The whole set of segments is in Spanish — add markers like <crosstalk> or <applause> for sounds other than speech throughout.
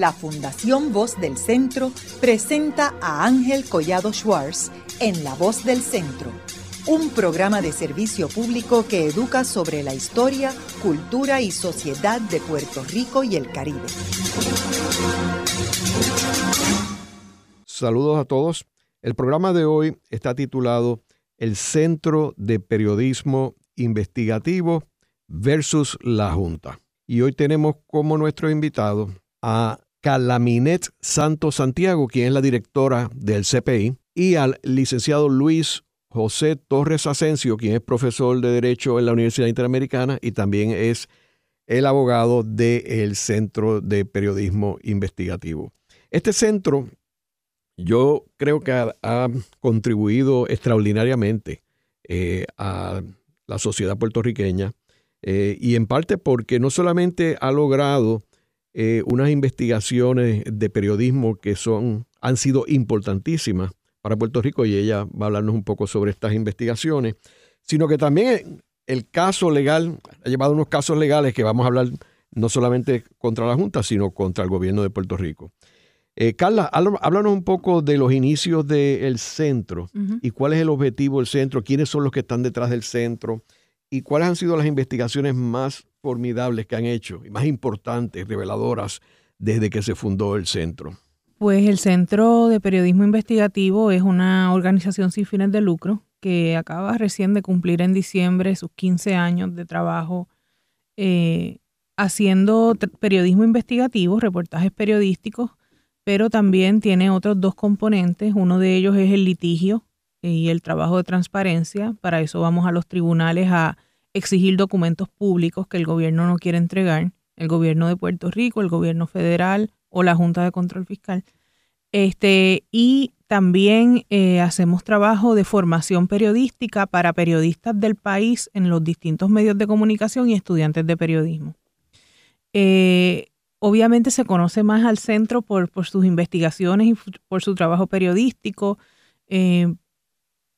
la Fundación Voz del Centro presenta a Ángel Collado Schwartz en La Voz del Centro, un programa de servicio público que educa sobre la historia, cultura y sociedad de Puerto Rico y el Caribe. Saludos a todos. El programa de hoy está titulado El Centro de Periodismo Investigativo versus la Junta. Y hoy tenemos como nuestro invitado a Calaminet Santos Santiago, quien es la directora del CPI, y al licenciado Luis José Torres Asensio, quien es profesor de Derecho en la Universidad Interamericana y también es el abogado del Centro de Periodismo Investigativo. Este centro yo creo que ha, contribuido extraordinariamente eh, a la sociedad puertorriqueña eh, y en parte porque no solamente ha logrado eh, unas investigaciones de periodismo que son, han sido importantísimas para Puerto Rico y ella va a hablarnos un poco sobre estas investigaciones, sino que también el caso legal, ha llevado unos casos legales que vamos a hablar no solamente contra la Junta, sino contra el gobierno de Puerto Rico. Eh, Carla, háblanos un poco de los inicios del centro y cuál es el objetivo del centro, quiénes son los que están detrás del centro y cuáles han sido las investigaciones más formidables que han hecho y más importantes, reveladoras, desde que se fundó el centro. Pues el Centro de Periodismo Investigativo es una organización sin fines de lucro que acaba recién de cumplir en diciembre sus 15 años de trabajo eh, haciendo periodismo investigativo, reportajes periodísticos, pero también tiene otros dos componentes. Uno de ellos es el litigio y el trabajo de transparencia. Para eso vamos a los tribunales a exigir documentos públicos que el gobierno no quiere entregar, el gobierno de Puerto Rico, el gobierno federal o la Junta de Control Fiscal. Este, y también eh, hacemos trabajo de formación periodística para periodistas del país en los distintos medios de comunicación y estudiantes de periodismo. Eh, obviamente se conoce más al centro por, sus investigaciones y por su trabajo periodístico. Eh,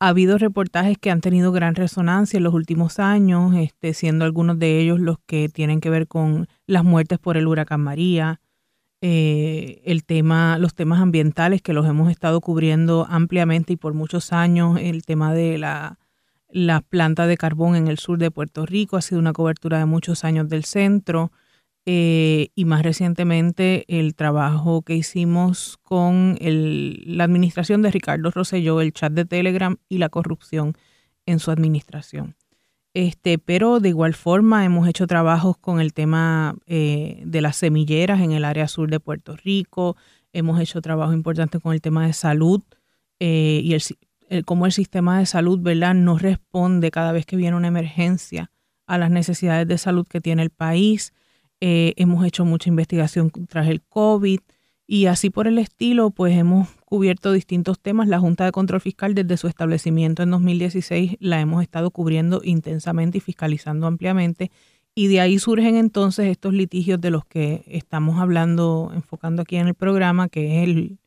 ha habido reportajes que han tenido gran resonancia en los últimos años, este, siendo algunos de ellos los que tienen que ver con las muertes por el huracán María, eh, el tema, los temas ambientales que los hemos estado cubriendo ampliamente y por muchos años, el tema de la, la planta de carbón en el sur de Puerto Rico ha sido una cobertura de muchos años del centro. Eh, y más recientemente el trabajo que hicimos con la administración de Ricardo Rosselló, el chat de Telegram y la corrupción en su administración. Este, pero de igual forma hemos hecho trabajos con el tema eh, de las semilleras en el área sur de Puerto Rico, hemos hecho trabajo importante con el tema de salud eh, y el, cómo el sistema de salud ¿verdad? no responde cada vez que viene una emergencia a las necesidades de salud que tiene el país. Eh, hemos hecho mucha investigación tras el COVID y así por el estilo, pues hemos cubierto distintos temas. La Junta de Control Fiscal desde su establecimiento en 2016 la hemos estado cubriendo intensamente y fiscalizando ampliamente. Y de ahí surgen entonces estos litigios de los que estamos hablando, enfocando aquí en el programa, que es el,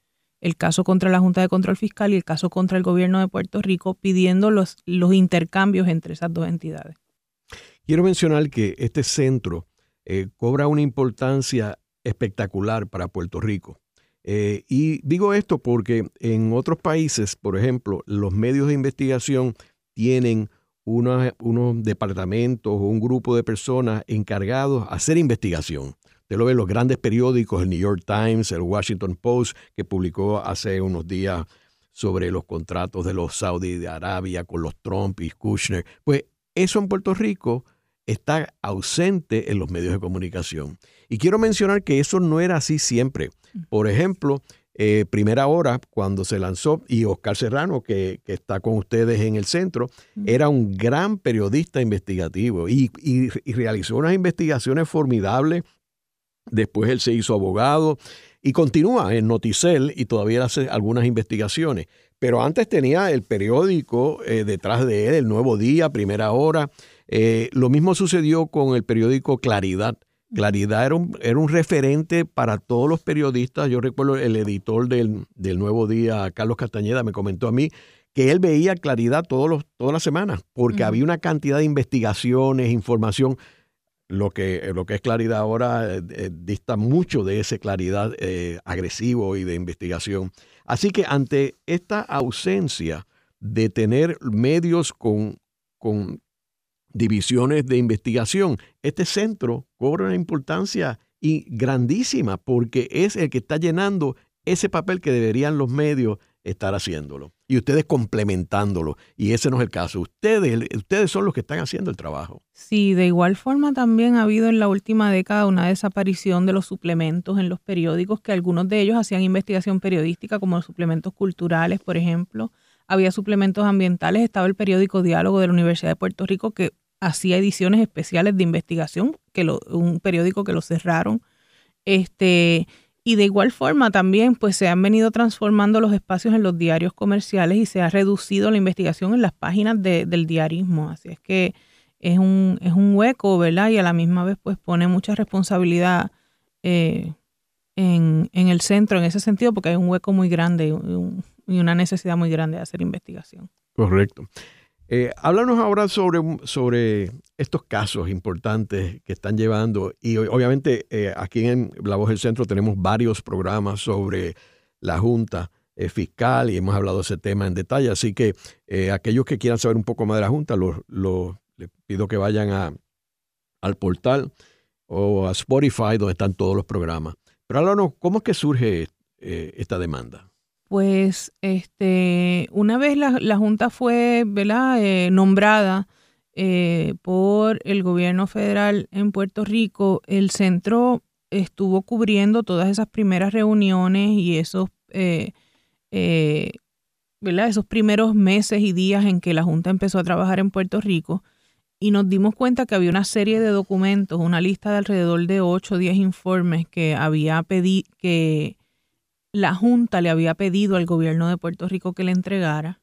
caso contra la Junta de Control Fiscal y el caso contra el gobierno de Puerto Rico, pidiendo los intercambios entre esas dos entidades. Quiero mencionar que este centro eh, cobra una importancia espectacular para Puerto Rico. Eh, y digo esto porque en otros países, por ejemplo, los medios de investigación tienen unos, departamentos o un grupo de personas encargados a hacer investigación. Usted lo ve en los grandes periódicos, el New York Times, el Washington Post, que publicó hace unos días sobre los contratos de los Saudi de Arabia con los Trump y Kushner. Pues eso en Puerto Rico está ausente en los medios de comunicación. Y quiero mencionar que eso no era así siempre. Por ejemplo, eh, Primera Hora, cuando se lanzó, y Oscar Serrano, que, está con ustedes en el centro, era un gran periodista investigativo y, realizó unas investigaciones formidables. Después él se hizo abogado y continúa en Noticel y todavía hace algunas investigaciones. Pero antes tenía el periódico eh, detrás de él, el Nuevo Día, Primera Hora, eh, lo mismo sucedió con el periódico Claridad. Claridad era un, era un, referente para todos los periodistas. Yo recuerdo el editor del, Nuevo Día, Carlos Castañeda, me comentó a mí que él veía Claridad todos los, todas las semanas, porque había una cantidad de investigaciones, información. lo que, lo que es claridad ahora eh, eh, dista mucho de esa claridad eh, agresivo y de investigación. Así que ante esta ausencia de tener medios con, con divisiones de investigación, este centro cobra una importancia y grandísima porque es el que está llenando ese papel que deberían los medios estar haciéndolo y ustedes complementándolo. Y ese no es el caso. Ustedes, ustedes son los que están haciendo el trabajo. Sí, de igual forma también ha habido en la última década una desaparición de los suplementos en los periódicos, que algunos de ellos hacían investigación periodística, como los suplementos culturales, por ejemplo. Había suplementos ambientales, estaba el periódico Diálogo de la Universidad de Puerto Rico que hacía ediciones especiales de investigación, que un periódico que lo cerraron. Este, y de igual forma también pues se han venido transformando los espacios en los diarios comerciales y se ha reducido la investigación en las páginas del diarismo. Así es que es un, es un hueco, ¿verdad? Y a la misma vez pues pone mucha responsabilidad eh, en, el centro en ese sentido porque hay un hueco muy grande y una necesidad muy grande de hacer investigación. Correcto. Eh, háblanos ahora sobre, sobre estos casos importantes que están llevando y obviamente eh, aquí en La Voz del Centro tenemos varios programas sobre la Junta eh, Fiscal y hemos hablado de ese tema en detalle, así que aquellos que quieran saber un poco más de la Junta, les pido que vayan a, al portal o a Spotify donde están todos los programas. Pero háblanos, ¿cómo es que surge esta demanda? Pues este, una vez la, Junta fue eh, nombrada eh, por el gobierno federal en Puerto Rico, el centro estuvo cubriendo todas esas primeras reuniones y esos, eh, esos primeros meses y días en que la Junta empezó a trabajar en Puerto Rico y nos dimos cuenta que había una serie de documentos, una lista de alrededor de 8 o 10 informes que había pedido que la Junta le había pedido al gobierno de Puerto Rico que le entregara.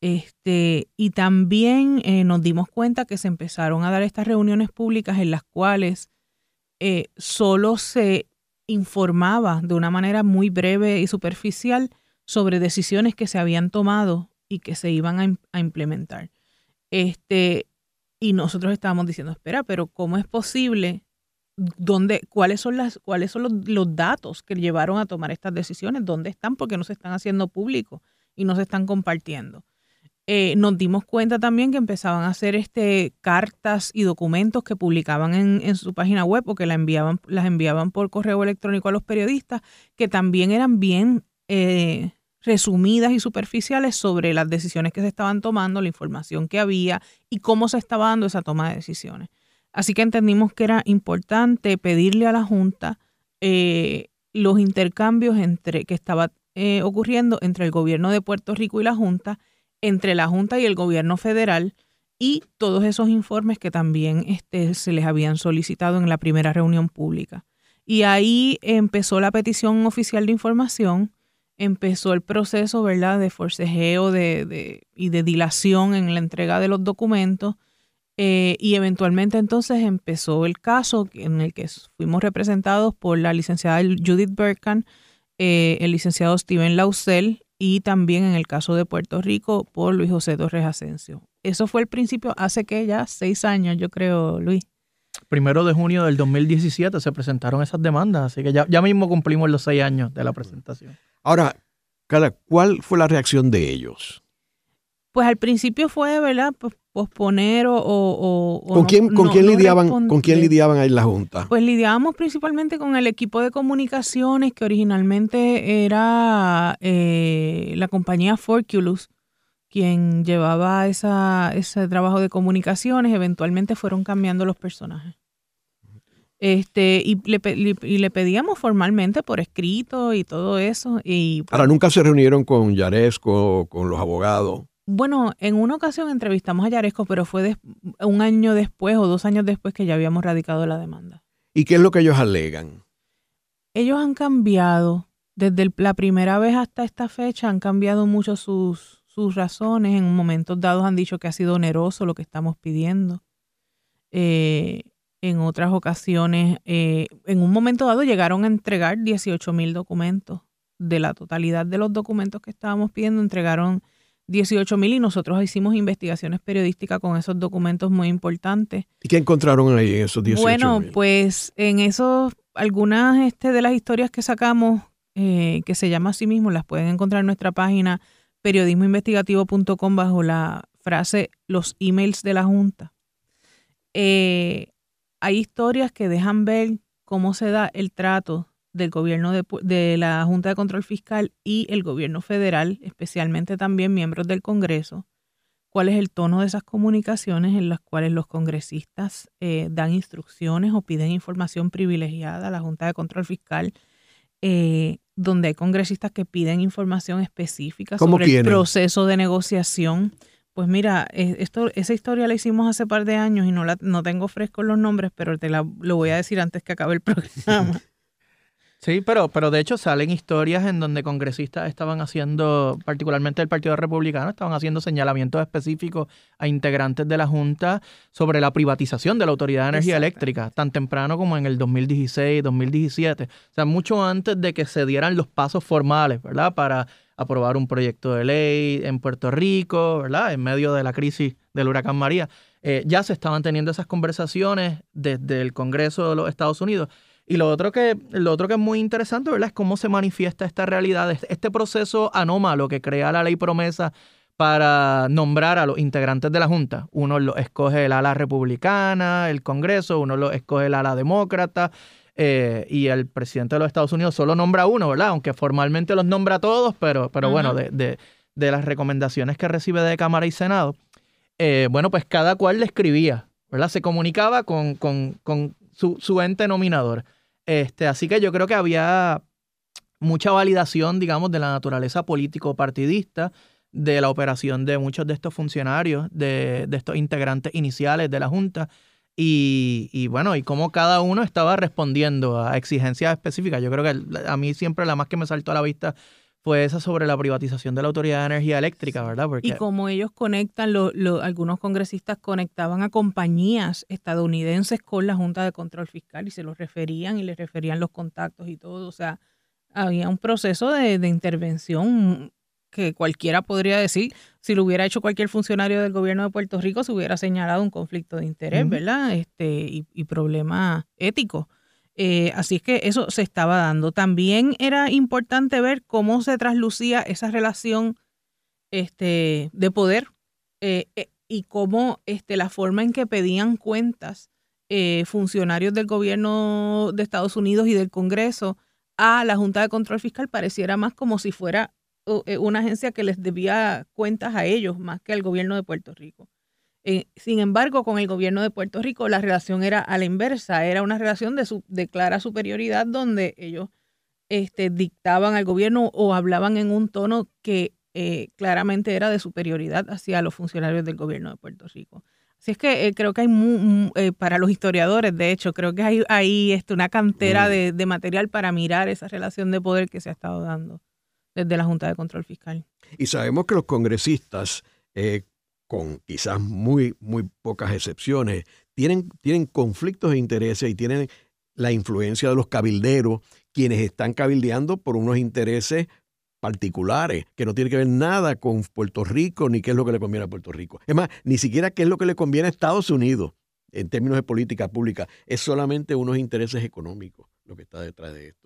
Este, y también eh, nos dimos cuenta que se empezaron a dar estas reuniones públicas en las cuales eh, solo se informaba de una manera muy breve y superficial sobre decisiones que se habían tomado y que se iban a, a implementar. Este, y nosotros estábamos diciendo, espera, pero ¿cómo es posible dónde, cuáles son, las, cuáles son los, datos que llevaron a tomar estas decisiones, dónde están, porque no se están haciendo públicos y no se están compartiendo. Eh, nos dimos cuenta también que empezaban a hacer este, cartas y documentos que publicaban en, su página web o que la enviaban, las enviaban por correo electrónico a los periodistas, que también eran bien eh, resumidas y superficiales sobre las decisiones que se estaban tomando, la información que había y cómo se estaba dando esa toma de decisiones. Así que entendimos que era importante pedirle a la Junta eh, los intercambios entre que estaba eh, ocurriendo entre el gobierno de Puerto Rico y la Junta, entre la Junta y el gobierno federal y todos esos informes que también este, se les habían solicitado en la primera reunión pública. Y ahí empezó la petición oficial de información, empezó el proceso ¿verdad? de forcejeo de, y de dilación en la entrega de los documentos eh, y eventualmente entonces empezó el caso en el que fuimos representados por la licenciada Judith Berkan, eh, el licenciado Steven Lausel y también en el caso de Puerto Rico por Luis José Torres Asensio. Eso fue el principio hace que ya seis años, yo creo, Luis. Primero de junio del 2017 se presentaron esas demandas, así que ya, ya mismo cumplimos los seis años de la presentación. Ahora, ¿cuál fue la reacción de ellos? Pues al principio fue, ¿verdad? Pues posponer o... ¿Con, quién, ¿con, quién lidiaban, ¿Con quién lidiaban ahí en la Junta? Pues lidiábamos principalmente con el equipo de comunicaciones que originalmente era eh, la compañía Forculus, quien llevaba esa, ese trabajo de comunicaciones. Eventualmente fueron cambiando los personajes. Este, y le, y le pedíamos formalmente por escrito y todo eso. Y, Ahora, ¿nunca se reunieron con Yaresco, con los abogados? Bueno, en una ocasión entrevistamos a Yaresco, pero fue un año después o dos años después que ya habíamos radicado la demanda. ¿Y qué es lo que ellos alegan? Ellos han cambiado. Desde la primera vez hasta esta fecha han cambiado mucho sus, sus razones. En momentos dados han dicho que ha sido oneroso lo que estamos pidiendo. Eh, en otras ocasiones, eh, en un momento dado llegaron a entregar 18 mil documentos. De la totalidad de los documentos que estábamos pidiendo, entregaron 18 mil y nosotros hicimos investigaciones periodísticas con esos documentos muy importantes. ¿Y qué encontraron ahí en esos 18 Bueno, pues en esos, algunas este, de las historias que sacamos, eh, que se llama así mismo, las pueden encontrar en nuestra página periodismoinvestigativo.com bajo la frase los emails de la Junta. Eh, hay historias que dejan ver cómo se da el trato del gobierno de, de, la Junta de Control Fiscal y el gobierno federal, especialmente también miembros del Congreso, cuál es el tono de esas comunicaciones en las cuales los congresistas eh, dan instrucciones o piden información privilegiada a la Junta de Control Fiscal, eh, donde hay congresistas que piden información específica sobre el proceso de negociación. Pues mira, eh, esto, esa historia la hicimos hace par de años y no, la, no tengo fresco los nombres, pero te la, lo voy a decir antes que acabe el <laughs> programa. Sí, pero, pero de hecho salen historias en donde congresistas estaban haciendo, particularmente el Partido Republicano, estaban haciendo señalamientos específicos a integrantes de la Junta sobre la privatización de la Autoridad de Energía Eléctrica, tan temprano como en el 2016, 2017. O sea, mucho antes de que se dieran los pasos formales, ¿verdad? Para aprobar un proyecto de ley en Puerto Rico, ¿verdad? En medio de la crisis del huracán María. Eh, ya se estaban teniendo esas conversaciones desde el Congreso de los Estados Unidos. Y lo otro que, lo otro que es muy interesante, ¿verdad? Es cómo se manifiesta esta realidad, este proceso anómalo que crea la ley promesa para nombrar a los integrantes de la Junta. Uno lo escoge el ala republicana, el Congreso, uno lo escoge el ala demócrata, eh, y el presidente de los Estados Unidos solo nombra uno, ¿verdad? Aunque formalmente los nombra a todos, pero, pero bueno, de, de, de, las recomendaciones que recibe de Cámara y Senado, eh, bueno, pues cada cual le escribía, ¿verdad? Se comunicaba con, con, con su, su ente nominador. Este, así que yo creo que había mucha validación, digamos, de la naturaleza político-partidista, de la operación de muchos de estos funcionarios, de, de estos integrantes iniciales de la Junta, y, y, bueno, y cómo cada uno estaba respondiendo a exigencias específicas. Yo creo que a mí siempre la más que me saltó a la vista fue esa sobre la privatización de la Autoridad de Energía Eléctrica, ¿verdad? Porque... Y como ellos conectan, lo, lo, algunos congresistas conectaban a compañías estadounidenses con la Junta de Control Fiscal y se los referían y les referían los contactos y todo. O sea, había un proceso de, de intervención que cualquiera podría decir, si lo hubiera hecho cualquier funcionario del gobierno de Puerto Rico, se hubiera señalado un conflicto de interés, ¿verdad? Este, y, y problema ético. Eh, así es que eso se estaba dando. También era importante ver cómo se traslucía esa relación este, de poder eh, eh, y cómo este, la forma en que pedían cuentas funcionarios del gobierno de Estados Unidos y del Congreso a la Junta de Control Fiscal pareciera más como si fuera una agencia que les debía cuentas a ellos más que al gobierno de Puerto Rico. Eh, sin embargo, con el gobierno de Puerto Rico la relación era a la inversa, era una relación de, su, de clara superioridad donde ellos este, dictaban al gobierno o hablaban en un tono que eh, claramente era de superioridad hacia los funcionarios del gobierno de Puerto Rico. Así es que eh, creo que hay, para los historiadores, de hecho, creo que hay, hay este, una cantera mm. de, material para mirar esa relación de poder que se ha estado dando desde la Junta de Control Fiscal. Y sabemos que los congresistas con quizás muy, muy pocas excepciones, tienen, tienen conflictos de intereses y tienen la influencia de los cabilderos, quienes están cabildeando por unos intereses particulares, que no tienen que ver nada con Puerto Rico ni qué es lo que le conviene a Puerto Rico. Es más, ni siquiera qué es lo que le conviene a Estados Unidos en términos de política pública. Es solamente unos intereses económicos lo que está detrás de esto.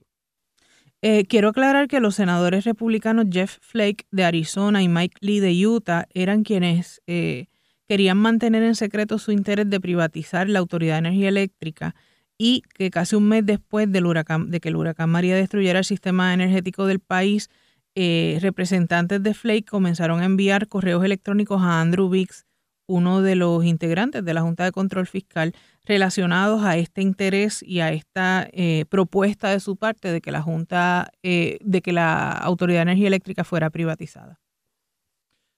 Eh, quiero aclarar que los senadores republicanos Jeff Flake de Arizona y Mike Lee de Utah eran quienes eh, querían mantener en secreto su interés de privatizar la Autoridad de Energía Eléctrica y que casi un mes después del huracán, de que el huracán María destruyera el sistema energético del país, eh, representantes de Flake comenzaron a enviar correos electrónicos a Andrew Biggs, uno de los integrantes de la Junta de Control Fiscal, relacionados a este interés y a esta eh, propuesta de su parte de que la Junta, eh, de que la Autoridad de Energía Eléctrica fuera privatizada.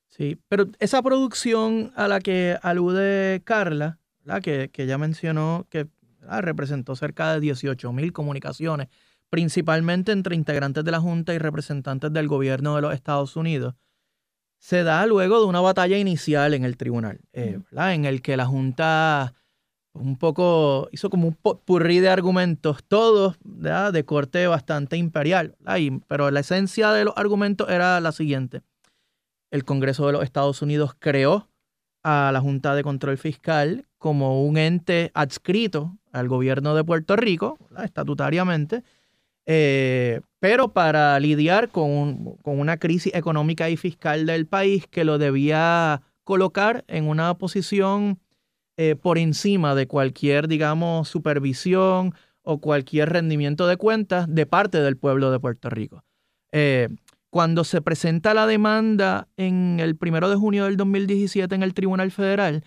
Sí, pero esa producción a la que alude Carla, la que, que ya mencionó que representó cerca de 18 mil comunicaciones, principalmente entre integrantes de la Junta y representantes del gobierno de los Estados Unidos, se da luego de una batalla inicial en el tribunal, eh, en el que la Junta un poco, hizo como un purrí de argumentos, todos de corte bastante imperial. pero la esencia de los argumentos era la siguiente. el Congreso de los Estados Unidos creó a la Junta de Control Fiscal como un ente adscrito al gobierno de Puerto Rico, estatutariamente, eh, pero para lidiar con, una crisis económica y fiscal del país que lo debía colocar en una posición eh, por encima de cualquier, digamos, supervisión o cualquier rendimiento de cuentas de parte del pueblo de Puerto Rico. Eh, cuando se presenta la demanda en el primero de junio del 2017 en el Tribunal Federal,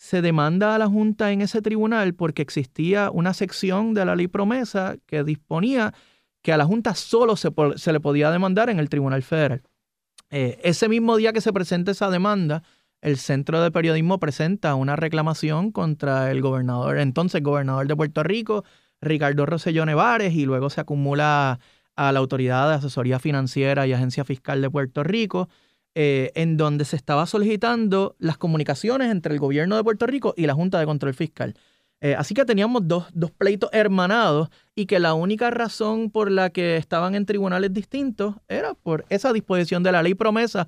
se demanda a la Junta en ese tribunal porque existía una sección de la ley promesa que disponía que a la Junta solo se, se le podía demandar en el Tribunal Federal. Eh, ese mismo día que se presenta esa demanda, el Centro de Periodismo presenta una reclamación contra el gobernador, entonces gobernador de Puerto Rico, Ricardo Rosselló Nevares, y luego se acumula a la Autoridad de Asesoría Financiera y Agencia Fiscal de Puerto Rico, eh, en donde se estaba solicitando las comunicaciones entre el gobierno de Puerto Rico y la Junta de Control Fiscal. Eh, así que teníamos dos, dos, pleitos hermanados y que la única razón por la que estaban en tribunales distintos era por esa disposición de la ley promesa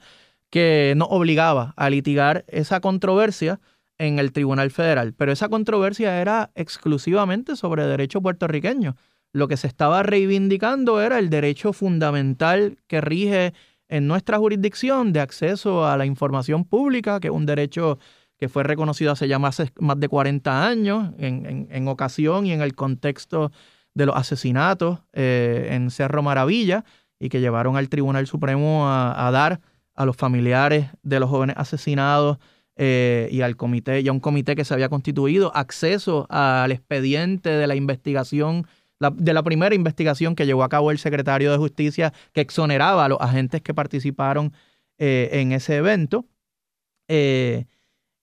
que nos obligaba a litigar esa controversia en el Tribunal Federal. Pero esa controversia era exclusivamente sobre derecho puertorriqueño lo que se estaba reivindicando era el derecho fundamental que rige en nuestra jurisdicción de acceso a la información pública, que es un derecho que fue reconocido hace ya más, de 40 años en, ocasión y en el contexto de los asesinatos eh, en Cerro Maravilla y que llevaron al Tribunal Supremo a, dar a los familiares de los jóvenes asesinados eh, y al comité, y a un comité que se había constituido, acceso al expediente de la investigación de la primera investigación que llevó a cabo el secretario de Justicia que exoneraba a los agentes que participaron eh, en ese evento eh,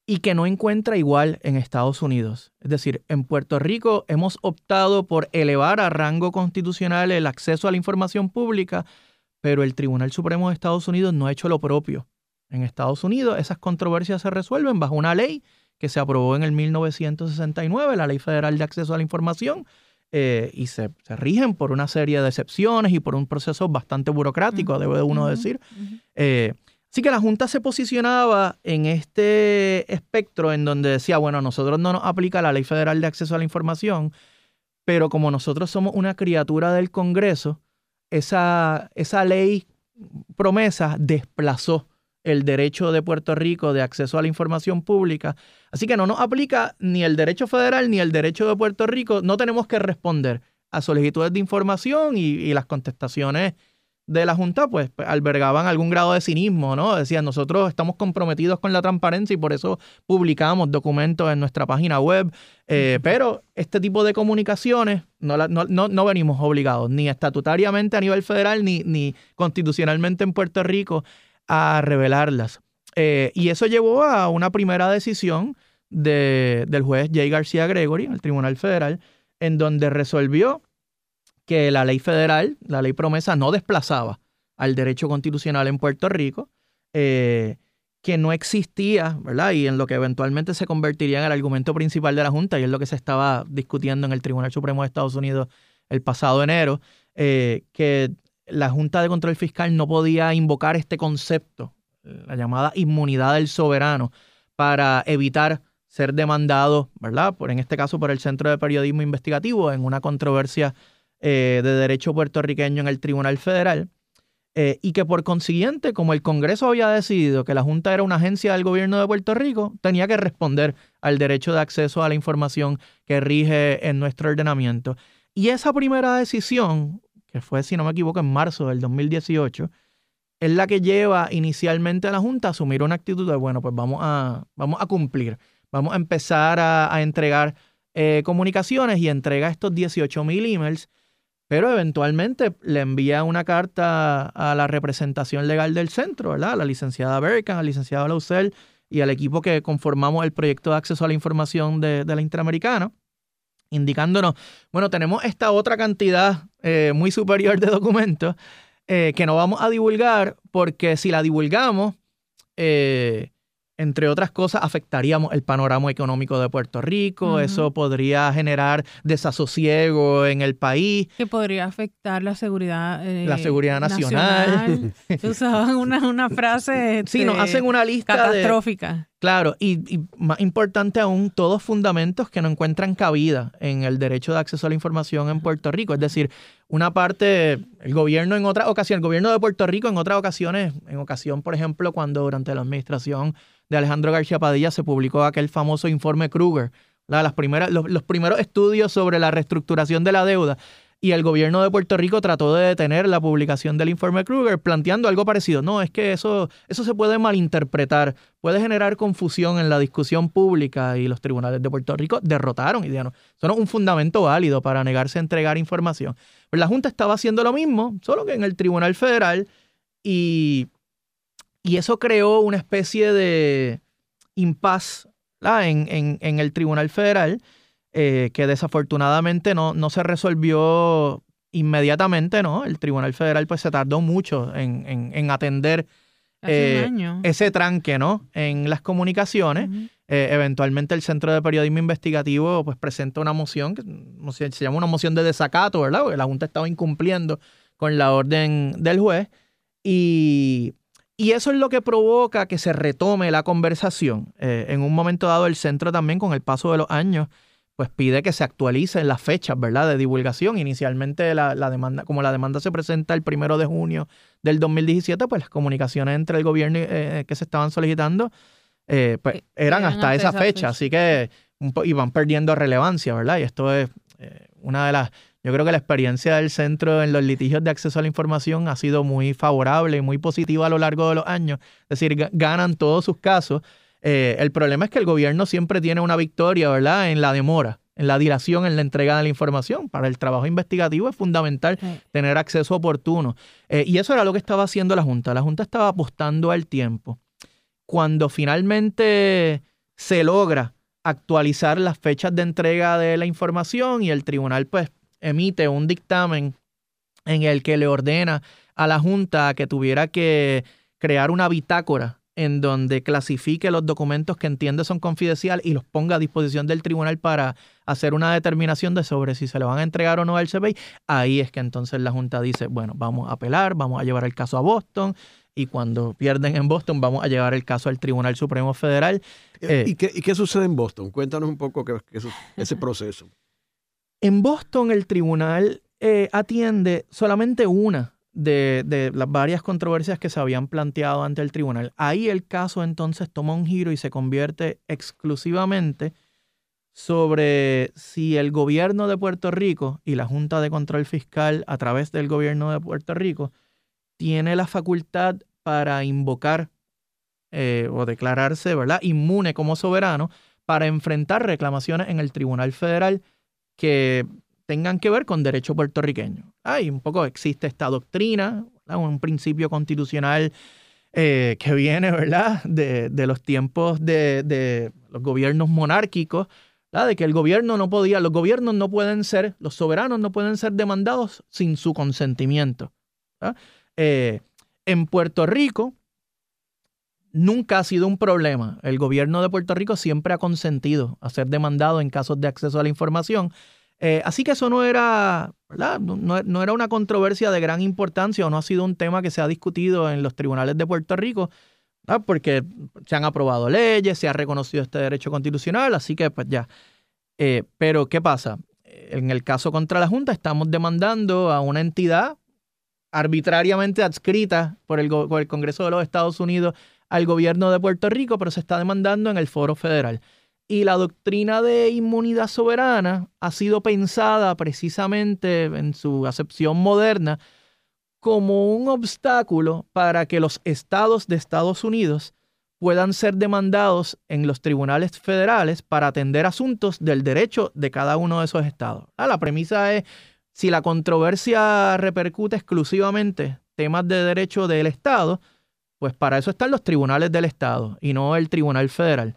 y que no encuentra igual en Estados Unidos. Es decir, en Puerto Rico hemos optado por elevar a rango constitucional el acceso a la información pública, pero el Tribunal Supremo de Estados Unidos no ha hecho lo propio. En Estados Unidos esas controversias se resuelven bajo una ley que se aprobó en el 1969, la Ley Federal de Acceso a la Información, eh, y se, rigen por una serie de excepciones y por un proceso bastante burocrático, debe uno decir. Eh, así que la Junta se posicionaba en este espectro en donde decía, bueno, nosotros no nos aplica la Ley Federal de Acceso a la Información, pero como nosotros somos una criatura del Congreso, esa, esa ley promesa desplazó el derecho de Puerto Rico de acceso a la información pública. Así que no nos aplica ni el derecho federal ni el derecho de Puerto Rico. No tenemos que responder a solicitudes de información y, las contestaciones de la Junta pues, pues, albergaban algún grado de cinismo, ¿no? Decían, nosotros estamos comprometidos con la transparencia y por eso publicamos documentos en nuestra página web, eh, pero este tipo de comunicaciones no, no, venimos obligados, ni estatutariamente a nivel federal, ni, ni constitucionalmente en Puerto Rico, a revelarlas. Eh, y eso llevó a una primera decisión del juez J. García Gregory, el Tribunal Federal, en donde resolvió que la ley federal, la ley promesa, no desplazaba al derecho constitucional en Puerto Rico, eh, que no existía, ¿verdad? Y en lo que eventualmente se convertiría en el argumento principal de la Junta, y es lo que se estaba discutiendo en el Tribunal Supremo de Estados Unidos el pasado enero, eh, que la Junta de Control Fiscal no podía invocar este concepto, la llamada inmunidad del soberano, para evitar ser demandado, ¿verdad? Por, en este caso por el Centro de Periodismo Investigativo en una controversia eh, de derecho puertorriqueño en el Tribunal Federal. Eh, y que por consiguiente, como el Congreso había decidido que la Junta era una agencia del gobierno de Puerto Rico, tenía que responder al derecho de acceso a la información que rige en nuestro ordenamiento. Y esa primera decisión que fue, si no me equivoco, en marzo del 2018, es la que lleva inicialmente a la Junta a asumir una actitud de, bueno, pues vamos a, vamos a cumplir, vamos a empezar a, entregar eh, comunicaciones y entrega estos 18 mil emails, pero eventualmente le envía una carta a la representación legal del centro, ¿verdad? A la licenciada Berkan, al licenciado Lausel y al equipo que conformamos el proyecto de acceso a la información de, de la Interamericana indicándonos, bueno, tenemos esta otra cantidad eh, muy superior de documentos eh, que no vamos a divulgar porque si la divulgamos, eh, entre otras cosas, afectaríamos el panorama económico de Puerto Rico, eso podría generar desasosiego en el país. Que podría afectar la seguridad, eh, la seguridad nacional. <laughs> Usaban una, una frase sí, nos hacen una lista catastrófica. Claro, y, más importante aún, todos fundamentos que no encuentran cabida en el derecho de acceso a la información en Puerto Rico. Es decir, una parte, el gobierno en otra ocasión, el gobierno de Puerto Rico en otras ocasiones, en ocasión, por ejemplo, cuando durante la administración de Alejandro García Padilla se publicó aquel famoso informe Kruger, Las primeras, los, primeros estudios sobre la reestructuración de la deuda. Y el gobierno de Puerto Rico trató de detener la publicación del informe Kruger planteando algo parecido. No, es que eso, eso se puede malinterpretar, puede generar confusión en la discusión pública y los tribunales de Puerto Rico derrotaron y dijeron, no es un fundamento válido para negarse a entregar información. Pero la Junta estaba haciendo lo mismo, solo que en el Tribunal Federal y y eso creó una especie de impas en, en, el Tribunal Federal eh, que desafortunadamente no, no se resolvió inmediatamente, ¿no? El Tribunal Federal pues se tardó mucho en, en atender eh, ese tranque, ¿no? En las comunicaciones. Eh, eventualmente el Centro de Periodismo Investigativo pues presenta una moción, que se llama una moción de desacato, ¿verdad? Porque la Junta estaba incumpliendo con la orden del juez. Y y eso es lo que provoca que se retome la conversación. Eh, en un momento dado, el centro también, con el paso de los años, pues pide que se actualicen las fechas, ¿verdad?, de divulgación. Inicialmente, la, demanda, como la demanda se presenta el primero de junio del 2017, pues las comunicaciones entre el gobierno eh, que se estaban solicitando, eh, pues eran hasta esa fecha, así que iban perdiendo relevancia, ¿verdad? Y esto es una de las yo creo que la experiencia del centro en los litigios de acceso a la información ha sido muy favorable y muy positiva a lo largo de los años. Es decir, ganan todos sus casos. Eh, el problema es que el gobierno siempre tiene una victoria, ¿verdad? En la demora, en la dilación, en la entrega de la información. Para el trabajo investigativo es fundamental tener acceso oportuno. Eh, y eso era lo que estaba haciendo la Junta. La Junta estaba apostando al tiempo. Cuando finalmente se logra actualizar las fechas de entrega de la información y el tribunal pues emite un dictamen en el que le ordena a la Junta que tuviera que crear una bitácora en donde clasifique los documentos que entiende son confidenciales y los ponga a disposición del tribunal para hacer una determinación de sobre si se le van a entregar o no al CBI, ahí es que entonces la Junta dice, bueno, vamos a apelar, vamos a llevar el caso a Boston y cuando pierden en Boston vamos a llevar el caso al Tribunal Supremo Federal. Eh, ¿Y, qué, sucede en Boston? Cuéntanos un poco qué, ese <laughs> proceso. En Boston el tribunal eh, atiende solamente una de, las varias controversias que se habían planteado ante el tribunal. Ahí el caso entonces toma un giro y se convierte exclusivamente sobre si el gobierno de Puerto Rico y la Junta de Control Fiscal a través del gobierno de Puerto Rico tiene la facultad para invocar eh, o declararse ¿verdad? inmune como soberano para enfrentar reclamaciones en el Tribunal Federal que tengan que ver con derecho puertorriqueño. Hay un poco existe esta doctrina, un principio constitucional eh, que viene, ¿verdad?, de, los tiempos de, los gobiernos monárquicos, de que el gobierno no podía, los gobiernos no pueden ser, los soberanos no pueden ser demandados sin su consentimiento. Eh, en Puerto Rico nunca ha sido un problema. El gobierno de Puerto Rico siempre ha consentido a ser demandado en casos de acceso a la información. Eh, así que eso no era, ¿verdad? No, era una controversia de gran importancia o no ha sido un tema que se ha discutido en los tribunales de Puerto Rico, porque se han aprobado leyes, se ha reconocido este derecho constitucional, así que pues ya. Eh, pero ¿qué pasa? En el caso contra la Junta estamos demandando a una entidad arbitrariamente adscrita por el, por el Congreso de los Estados Unidos al gobierno de Puerto Rico, pero se está demandando en el foro federal. Y la doctrina de inmunidad soberana ha sido pensada precisamente en su acepción moderna como un obstáculo para que los estados de Estados Unidos puedan ser demandados en los tribunales federales para atender asuntos del derecho de cada uno de esos estados. Ah, la premisa es, si la controversia repercute exclusivamente temas de derecho del Estado, pues para eso están los tribunales del Estado y no el Tribunal Federal.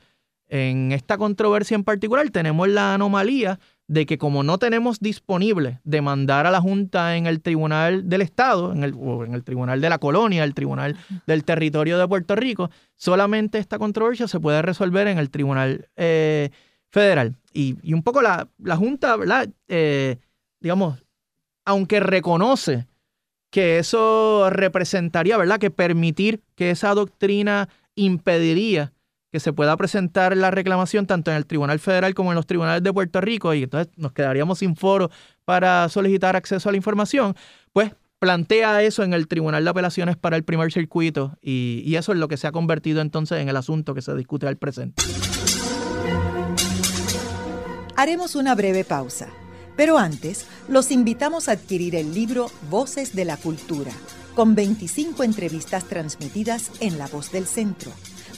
En esta controversia en particular tenemos la anomalía de que como no tenemos disponible demandar a la Junta en el Tribunal del Estado, en el, o en el Tribunal de la Colonia, el Tribunal del Territorio de Puerto Rico, solamente esta controversia se puede resolver en el Tribunal eh, Federal. Y, un poco la, Junta, ¿verdad? Eh, digamos, aunque reconoce que eso representaría, ¿verdad? Que permitir que esa doctrina impediría que se pueda presentar la reclamación tanto en el Tribunal Federal como en los tribunales de Puerto Rico y entonces nos quedaríamos sin foro para solicitar acceso a la información, pues plantea eso en el Tribunal de Apelaciones para el primer circuito y, y eso es lo que se ha convertido entonces en el asunto que se discute al presente. Haremos una breve pausa, pero antes los invitamos a adquirir el libro Voces de la Cultura, con 25 entrevistas transmitidas en La Voz del Centro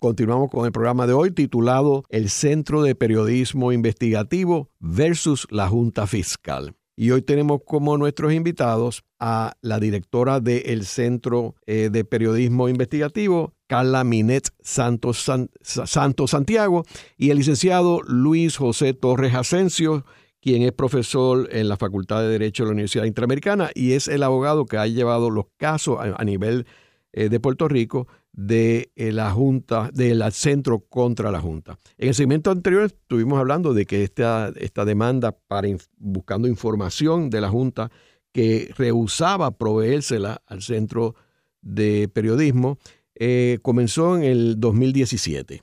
Continuamos con el programa de hoy titulado El Centro de Periodismo Investigativo versus la Junta Fiscal. Y hoy tenemos como nuestros invitados a la directora del Centro eh, de Periodismo Investigativo, Carla Minet Santos, Santiago, y el licenciado Luis José Torres Asensio, quien es profesor en la Facultad de Derecho de la Universidad Interamericana y es el abogado que ha llevado los casos a, nivel eh, de Puerto Rico de eh, la Junta, del centro contra la Junta. En el segmento anterior estuvimos hablando de que esta, esta demanda para buscando información de la Junta que rehusaba proveérsela al centro de periodismo eh, comenzó en el 2017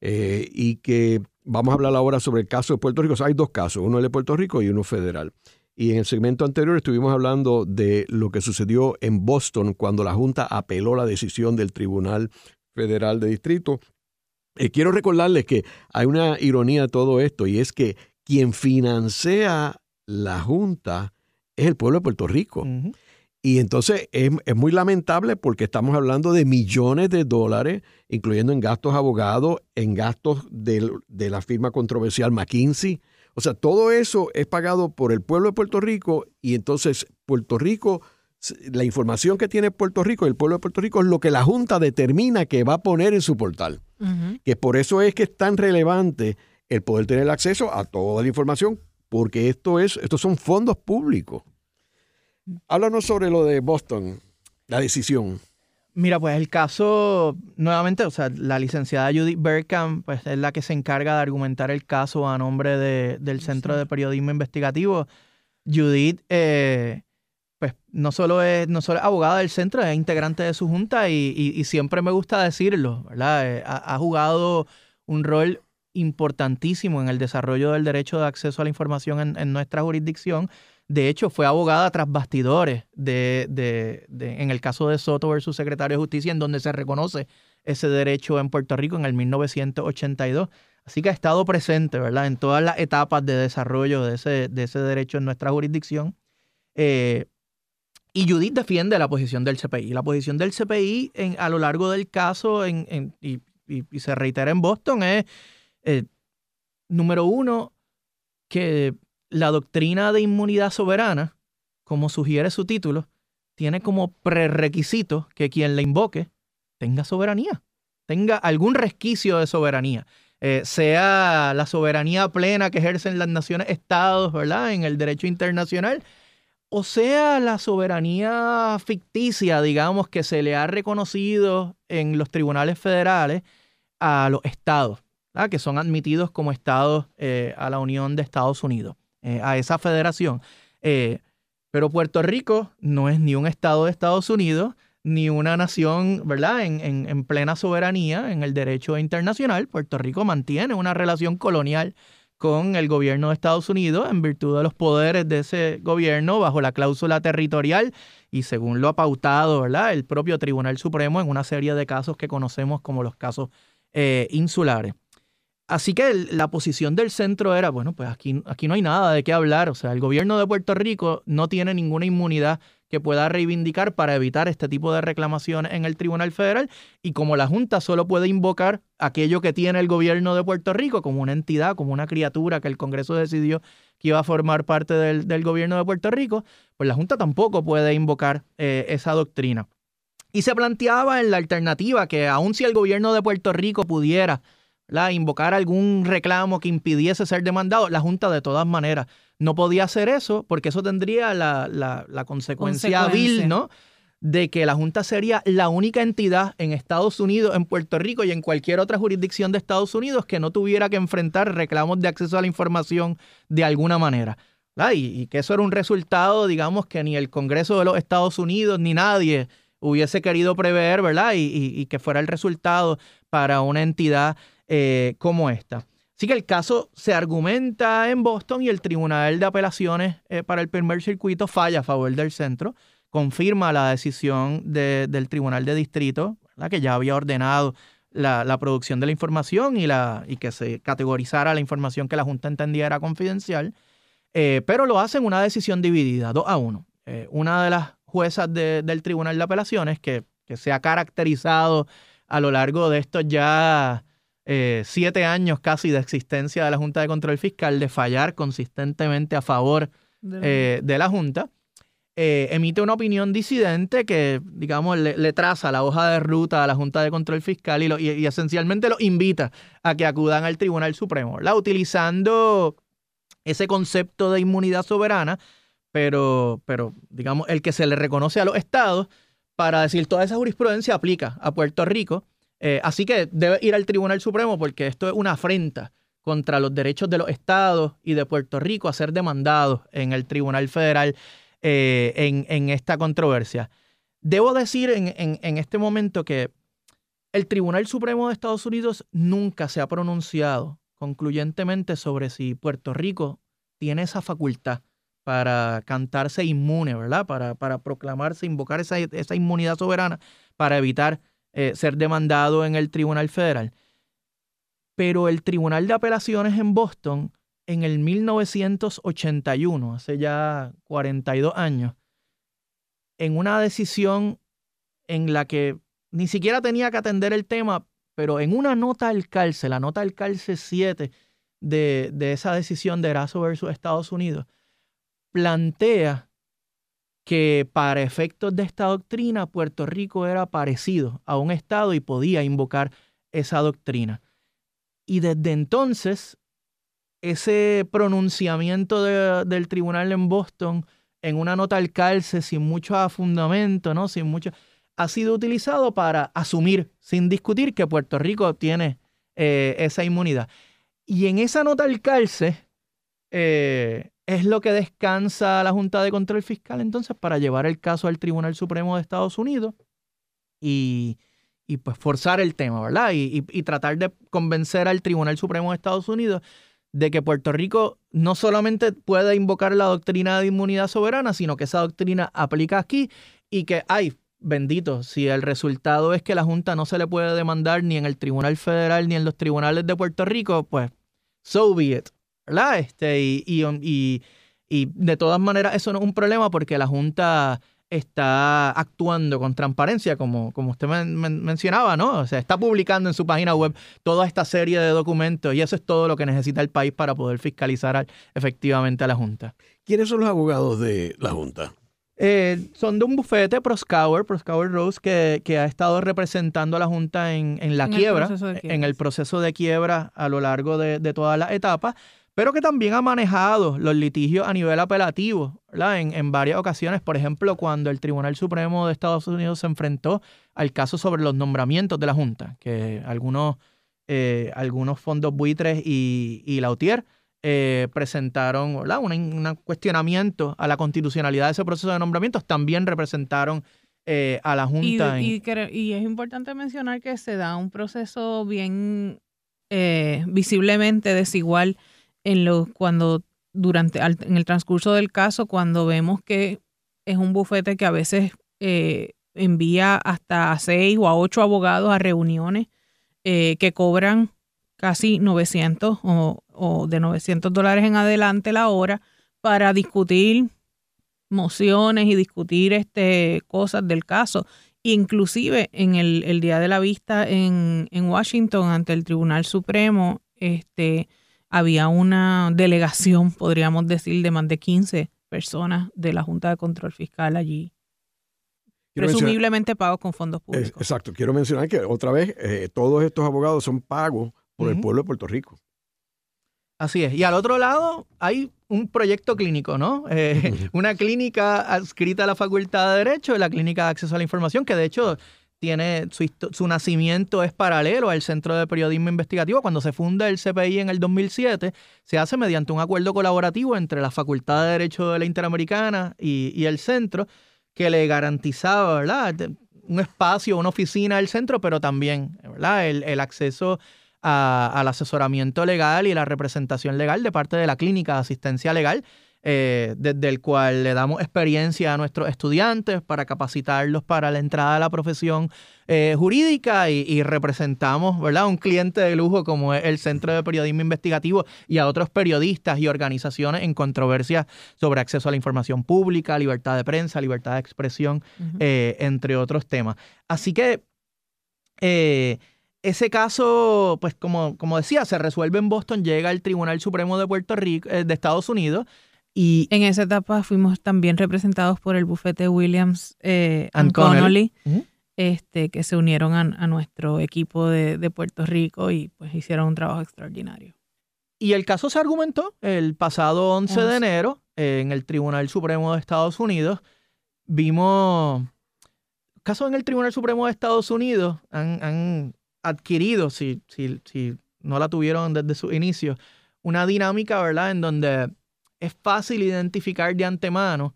eh, y que vamos a hablar ahora sobre el caso de Puerto Rico. hay dos casos, uno de Puerto Rico y uno federal. Y en el segmento anterior estuvimos hablando de lo que sucedió en Boston cuando la Junta apeló la decisión del Tribunal Federal de Distrito. Eh, quiero recordarles que hay una ironía de todo esto y es que quien financia la Junta es el pueblo de Puerto Rico. Y entonces es, muy lamentable porque estamos hablando de millones de dólares, incluyendo en gastos abogados, en gastos de, de la firma controversial McKinsey, o sea, todo eso es pagado por el pueblo de Puerto Rico y entonces Puerto Rico, la información que tiene Puerto Rico, el pueblo de Puerto Rico, es lo que la Junta determina que va a poner en su portal. Que por eso es que es tan relevante el poder tener acceso a toda la información, porque esto es, estos son fondos públicos. Háblanos sobre lo de Boston, la decisión. Mira, pues el caso, nuevamente, o sea, la licenciada Judith Berkham, pues es la que se encarga de argumentar el caso a nombre del Centro de Periodismo Investigativo. Judith, eh, pues no solo, es, no solo abogada del centro, es integrante de su junta y, siempre me gusta decirlo, ¿verdad? Eh, ha, jugado un rol importantísimo en el desarrollo del derecho de acceso a la información en, en nuestra jurisdicción de hecho, fue abogada tras bastidores de, de, en el caso de Soto versus secretario de Justicia, en donde se reconoce ese derecho en Puerto Rico en el 1982. Así que ha estado presente, ¿verdad?, en todas las etapas de desarrollo de ese, de ese derecho en nuestra jurisdicción. Eh, y Judith defiende la posición del CPI. La posición del CPI en, a lo largo del caso, en, y, se reitera en Boston, es, eh, número uno, que la doctrina de inmunidad soberana, como sugiere su título, tiene como prerequisito que quien la invoque tenga soberanía, tenga algún resquicio de soberanía. Eh, sea la soberanía plena que ejercen las naciones estados, ¿verdad? En el derecho internacional, o sea la soberanía ficticia, digamos, que se le ha reconocido en los tribunales federales a los estados, que son admitidos como estados eh, a la Unión de Estados Unidos. Eh, a esa federación. Eh, pero Puerto Rico no es ni un estado de Estados Unidos, ni una nación, ¿verdad?, en, en, plena soberanía en el derecho internacional. Puerto Rico mantiene una relación colonial con el gobierno de Estados Unidos en virtud de los poderes de ese gobierno bajo la cláusula territorial y según lo ha pautado ¿verdad? el propio Tribunal Supremo en una serie de casos que conocemos como los casos eh, insulares. Así que la posición del centro era, bueno, pues aquí, aquí no hay nada de qué hablar. O sea, el gobierno de Puerto Rico no tiene ninguna inmunidad que pueda reivindicar para evitar este tipo de reclamaciones en el Tribunal Federal. Y como la Junta solo puede invocar aquello que tiene el gobierno de Puerto Rico como una entidad, como una criatura que el Congreso decidió que iba a formar parte del, gobierno de Puerto Rico, pues la Junta tampoco puede invocar eh, esa doctrina. Y se planteaba en la alternativa que aun si el gobierno de Puerto Rico pudiera invocar algún reclamo que impidiese ser demandado, la Junta de todas maneras no podía hacer eso porque eso tendría la, la, consecuencia, vil, ¿no? De que la Junta sería la única entidad en Estados Unidos, en Puerto Rico y en cualquier otra jurisdicción de Estados Unidos que no tuviera que enfrentar reclamos de acceso a la información de alguna manera. Y, y, que eso era un resultado, digamos, que ni el Congreso de los Estados Unidos ni nadie hubiese querido prever, ¿verdad? Y, y que fuera el resultado para una entidad eh, como esta. Así que el caso se argumenta en Boston y el Tribunal de Apelaciones eh, para el primer circuito falla a favor del centro, confirma la decisión del Tribunal de Distrito, la que ya había ordenado la, producción de la información y, la, y que se categorizara la información que la Junta entendía era confidencial, eh, pero lo hace en una decisión dividida, 2 a 1. una de las juezas del Tribunal de Apelaciones que, que se ha caracterizado a lo largo de estos ya eh, siete años casi de existencia de la Junta de Control Fiscal, de fallar consistentemente a favor de, la eh, Junta, eh, emite una opinión disidente que, digamos, le, traza la hoja de ruta a la Junta de Control Fiscal y, esencialmente lo invita a que acudan al Tribunal Supremo, la utilizando ese concepto de inmunidad soberana, pero, pero, digamos, el que se le reconoce a los estados para decir toda esa jurisprudencia aplica a Puerto Rico eh, así que debe ir al Tribunal Supremo porque esto es una afrenta contra los derechos de los estados y de Puerto Rico a ser demandados en el Tribunal Federal eh, en, esta controversia. Debo decir en, en este momento que el Tribunal Supremo de Estados Unidos nunca se ha pronunciado concluyentemente sobre si Puerto Rico tiene esa facultad para cantarse inmune, ¿verdad? Para, para proclamarse, invocar esa, esa inmunidad soberana para evitar eh, ser demandado en el Tribunal Federal. Pero el Tribunal de Apelaciones en Boston, en el 1981, hace ya 42 años, en una decisión en la que ni siquiera tenía que atender el tema, pero en una nota al calce, la nota al calce 7 de, de esa decisión de Eraso versus Estados Unidos, plantea que para efectos de esta doctrina Puerto Rico era parecido a un Estado y podía invocar esa doctrina. Y desde entonces, ese pronunciamiento del tribunal en Boston en una nota al calce sin mucho fundamento, ¿no? Sin mucho, ha sido utilizado para asumir, sin discutir, que Puerto Rico tiene eh, esa inmunidad. Y en esa nota al calce, eh, es lo que descansa la Junta de Control Fiscal entonces para llevar el caso al Tribunal Supremo de Estados Unidos y, pues forzar el tema, ¿verdad? Y, tratar de convencer al Tribunal Supremo de Estados Unidos de que Puerto Rico no solamente puede invocar la doctrina de inmunidad soberana, sino que esa doctrina aplica aquí y que, ay, bendito, si el resultado es que la Junta no se le puede demandar ni en el Tribunal Federal ni en los tribunales de Puerto Rico, pues so be it. ¿Verdad? Este, y, y, y, de todas maneras eso no es un problema porque la Junta está actuando con transparencia, como, como usted mencionaba, ¿no? O sea, está publicando en su página web toda esta serie de documentos y eso es todo lo que necesita el país para poder fiscalizar efectivamente a la Junta. ¿Quiénes son los abogados de la Junta? Eh, son de un bufete, Proscower, Proscower Rose, que, que, ha estado representando a la Junta en, en la quiebra, en el proceso de quiebra a lo largo de, de todas las etapas pero que también ha manejado los litigios a nivel apelativo, ¿verdad? En, varias ocasiones, por ejemplo, cuando el Tribunal Supremo de Estados Unidos se enfrentó al caso sobre los nombramientos de la Junta, que algunos, eh, algunos fondos buitres y, y Lautier eh, presentaron. Un, cuestionamiento a la constitucionalidad de ese proceso de nombramientos, también representaron eh, a la Junta. Y, y, es importante mencionar que se da un proceso bien visiblemente desigual en lo, cuando durante en el transcurso del caso, cuando vemos que es un bufete que a veces eh, envía hasta a seis o a ocho abogados a reuniones eh, que cobran casi 900 o, o de 900 dólares en adelante la hora para discutir mociones y discutir este, cosas del caso. Inclusive en el, día de la vista en, en, Washington ante el Tribunal Supremo, este, había una delegación, podríamos decir, de más de 15 personas de la Junta de Control Fiscal allí. presumiblemente pagos con fondos públicos. exacto. Quiero mencionar que otra vez eh, todos estos abogados son pagos por el pueblo de Puerto Rico. Así es. Y al otro lado hay un proyecto clínico, ¿no? Eh, <laughs> una clínica adscrita a la Facultad de Derecho, la Clínica de Acceso a la Información, que de hecho tiene su, su, nacimiento es paralelo al Centro de Periodismo Investigativo. Cuando se funda el CPI en el 2007, se hace mediante un acuerdo colaborativo entre la Facultad de Derecho de la Interamericana y, el centro, que le garantizaba, ¿verdad? Un espacio, una oficina del centro, pero también, ¿verdad? El, el acceso al asesoramiento legal y la representación legal de parte de la clínica de asistencia legal, eh, desde el cual le damos experiencia a nuestros estudiantes para capacitarlos para la entrada a la profesión eh, jurídica y, representamos ¿verdad? un cliente de lujo como es el Centro de Periodismo Investigativo y a otros periodistas y organizaciones en controversias sobre acceso a la información pública, libertad de prensa, libertad de expresión, eh, entre otros temas. Así que ese caso, pues como, como decía, se resuelve en Boston, llega al Tribunal Supremo de Puerto Rico, eh, de Estados Unidos. Y en esa etapa fuimos también representados por el bufete Williams eh, and, Connolly, este, que se unieron a, nuestro equipo de, Puerto Rico y pues hicieron un trabajo extraordinario. Y el caso se argumentó el pasado 11 de enero en el Tribunal Supremo de Estados Unidos. Vimos casos en el Tribunal Supremo de Estados Unidos han adquirido, si, si, si no la tuvieron desde su inicio, una dinámica, ¿verdad? En donde es fácil identificar de antemano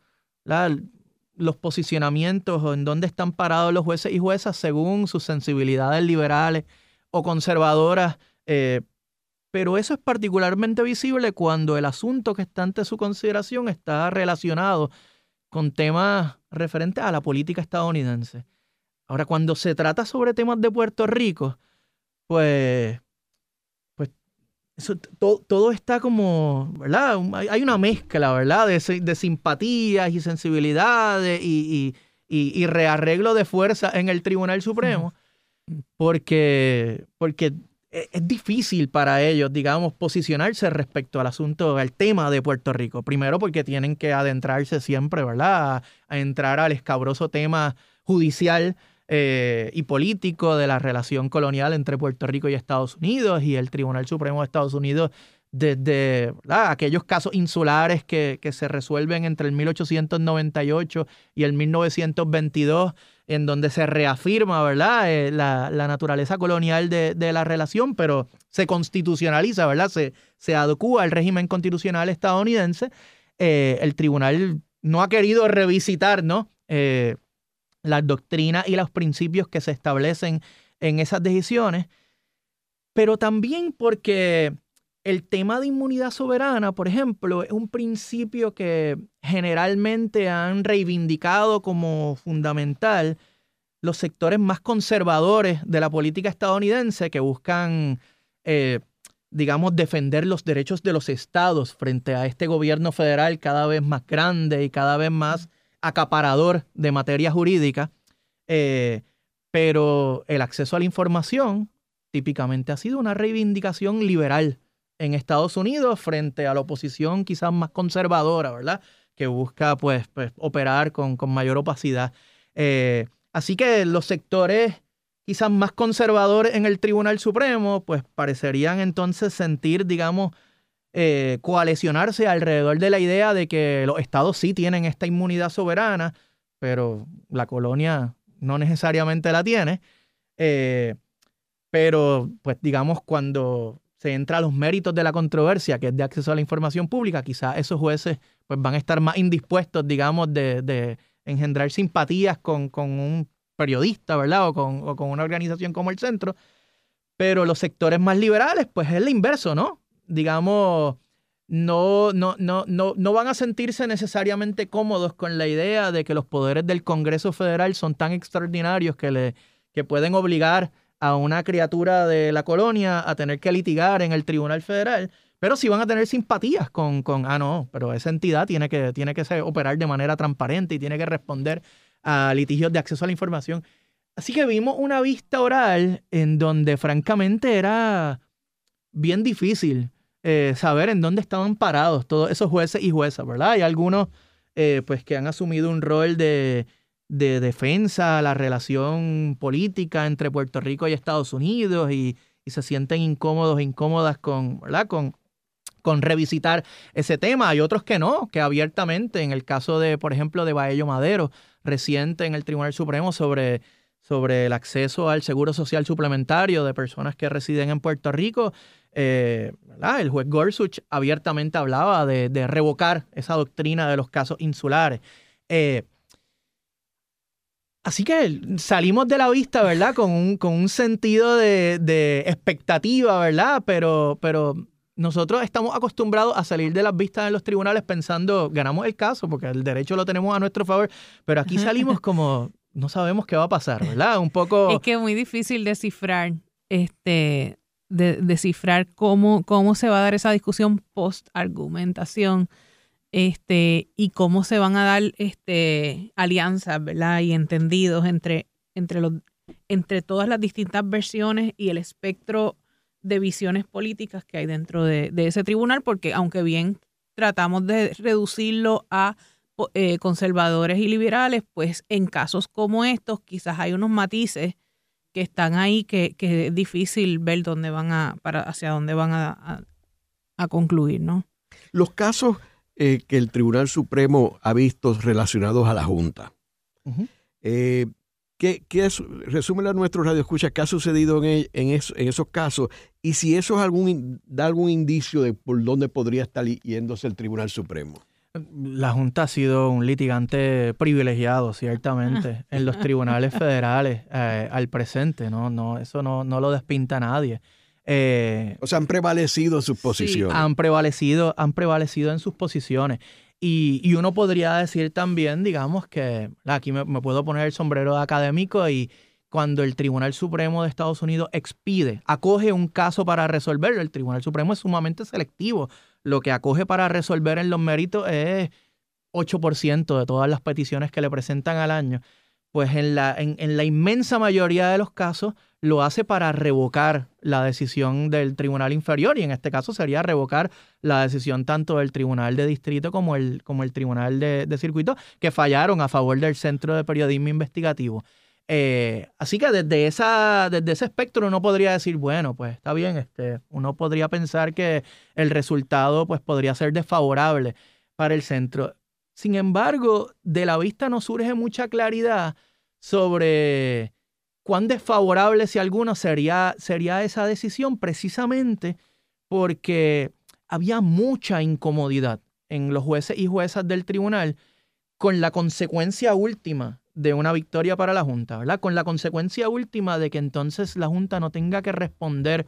los posicionamientos o en dónde están parados los jueces y juezas según sus sensibilidades liberales o conservadoras. Eh, pero eso es particularmente visible cuando el asunto que está ante su consideración está relacionado con temas referentes a la política estadounidense. Ahora, cuando se trata sobre temas de Puerto Rico, pues, pues todo, está como, ¿verdad? Hay una mezcla, ¿verdad? De, de simpatías y sensibilidades y, rearreglo de fuerza en el Tribunal Supremo, porque, porque e, es difícil para ellos, digamos, posicionarse respecto al asunto, al tema de Puerto Rico. Primero porque tienen que adentrarse siempre, ¿verdad? a entrar al escabroso tema judicial eh, y político de la relación colonial entre Puerto Rico y Estados Unidos y el Tribunal Supremo de Estados Unidos desde aquellos casos insulares que, se resuelven entre el 1898 y el 1922, en donde se reafirma ¿verdad? Eh, la, naturaleza colonial de, la relación, pero se constitucionaliza, ¿verdad? se, se adecua al régimen constitucional estadounidense. Eh, el tribunal no ha querido revisitar ¿no? Las doctrinas y los principios que se establecen en esas decisiones, pero también porque el tema de inmunidad soberana, por ejemplo, es un principio que generalmente han reivindicado como fundamental los sectores más conservadores de la política estadounidense que buscan, eh, digamos, defender los derechos de los estados frente a este gobierno federal cada vez más grande y cada vez más acaparador de materia jurídica, eh, pero el acceso a la información típicamente ha sido una reivindicación liberal en Estados Unidos frente a la oposición quizás más conservadora, ¿verdad? Que busca pues, pues operar con, mayor opacidad. Eh, así que los sectores quizás más conservadores en el Tribunal Supremo, pues parecerían entonces sentir, digamos, eh, coalicionarse alrededor de la idea de que los estados sí tienen esta inmunidad soberana, pero la colonia no necesariamente la tiene. Eh, pero, pues digamos, cuando se entra a los méritos de la controversia, que es de acceso a la información pública, quizás esos jueces pues, van a estar más indispuestos, digamos, de, engendrar simpatías con, un periodista, ¿verdad? O con, o con una organización como el centro. Pero los sectores más liberales, pues es lo inverso, ¿no? Digamos, no, no, no, no, no van a sentirse necesariamente cómodos con la idea de que los poderes del Congreso Federal son tan extraordinarios que, le, que pueden obligar a una criatura de la colonia a tener que litigar en el Tribunal Federal, pero sí van a tener simpatías con, con ah, no, pero esa entidad tiene que, tiene que operar de manera transparente y tiene que responder a litigios de acceso a la información. Así que vimos una vista oral en donde francamente era bien difícil eh, saber en dónde estaban parados todos esos jueces y juezas, ¿verdad? Hay algunos eh, pues que han asumido un rol de, de defensa a la relación política entre Puerto Rico y Estados Unidos y, y se sienten incómodos, incómodas con, ¿verdad? Con, con revisitar ese tema. Hay otros que no, que abiertamente, en el caso de, por ejemplo, de Baello Madero, reciente en el Tribunal Supremo sobre, sobre el acceso al seguro social suplementario de personas que residen en Puerto Rico, eh, el juez Gorsuch abiertamente hablaba de, revocar esa doctrina de los casos insulares. Eh, así que salimos de la vista, ¿verdad? Con un, con un sentido de, de, expectativa, ¿verdad? Pero, pero nosotros estamos acostumbrados a salir de las vistas en los tribunales pensando, ganamos el caso porque el derecho lo tenemos a nuestro favor, pero aquí salimos <laughs> como, no sabemos qué va a pasar, ¿verdad? Un poco... Es que es muy difícil descifrar, este, de, descifrar cómo, cómo se va a dar esa discusión post-argumentación este, y cómo se van a dar este, alianzas, ¿verdad? Y entendidos entre, entre, los, entre todas las distintas versiones y el espectro de visiones políticas que hay dentro de, ese tribunal, porque aunque bien tratamos de reducirlo a eh, conservadores y liberales, pues en casos como estos quizás hay unos matices que están ahí que, es difícil ver dónde van a, para, hacia dónde van a, concluir, ¿no? Los casos eh, que el Tribunal Supremo ha visto relacionados a la Junta. ¿Qué, qué es, resúmela a nuestro radio escucha qué ha sucedido en, en, esos casos y si eso es algún, da algún indicio de por dónde podría estar yéndose el Tribunal Supremo. La Junta ha sido un litigante privilegiado, ciertamente, en los tribunales <laughs> federales eh, al presente, ¿no? no eso no, no lo despinta nadie. Eh, o sea, han prevalecido sus posiciones. han prevalecido, han prevalecido en sus posiciones. Y, uno podría decir también, digamos, que aquí me, puedo poner el sombrero de académico y cuando el Tribunal Supremo de Estados Unidos expide, acoge un caso para resolver, el Tribunal Supremo es sumamente selectivo. Lo que acoge para resolver en los méritos es 8% de todas las peticiones que le presentan al año. Pues en la, en la inmensa mayoría de los casos, lo hace para revocar la decisión del tribunal inferior y en este caso sería revocar la decisión tanto del tribunal de distrito como el, como el tribunal de, circuito que fallaron a favor del Centro de Periodismo Investigativo. Eh, así que desde, desde ese espectro uno podría decir, bueno, pues está bien, este, uno podría pensar que el resultado pues, podría ser desfavorable para el centro. Sin embargo, de la vista no surge mucha claridad sobre cuán desfavorable, si alguno, sería, sería esa decisión precisamente porque había mucha incomodidad en los jueces y juezas del tribunal con la consecuencia última de una victoria para la Junta, ¿verdad? Con la consecuencia última de que entonces la Junta no tenga que responder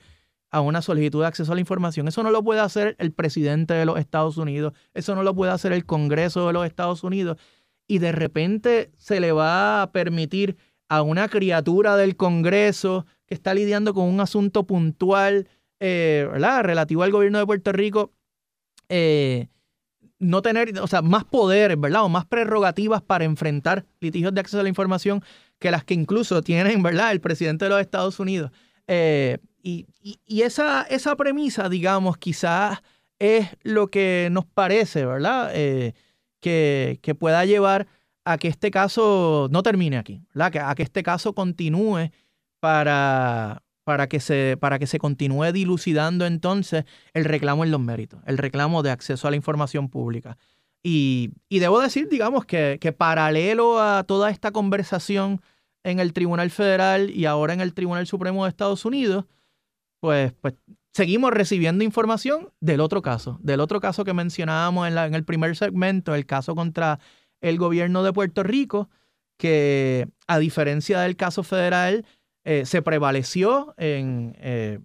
a una solicitud de acceso a la información. Eso no lo puede hacer el presidente de los Estados Unidos, eso no lo puede hacer el Congreso de los Estados Unidos, y de repente se le va a permitir a una criatura del Congreso que está lidiando con un asunto puntual, eh, ¿verdad? Relativo al gobierno de Puerto Rico, eh, no tener, o sea, más poderes, ¿verdad? O más prerrogativas para enfrentar litigios de acceso a la información que las que incluso tienen, ¿verdad? El presidente de los Estados Unidos. Eh, y, esa, esa premisa, digamos, quizás es lo que nos parece, ¿verdad? que, que pueda llevar a que este caso no termine aquí, a que este caso continúe para, para, que se, para que se continúe dilucidando entonces el reclamo en los méritos, el reclamo de acceso a la información pública. Y, debo decir, digamos, que, que, paralelo a toda esta conversación en el Tribunal Federal y ahora en el Tribunal Supremo de Estados Unidos, pues, pues seguimos recibiendo información del otro caso, del otro caso que mencionábamos en, la, en el primer segmento, el caso contra el gobierno de Puerto Rico, que a diferencia del caso federal, eh, se prevaleció en, eh,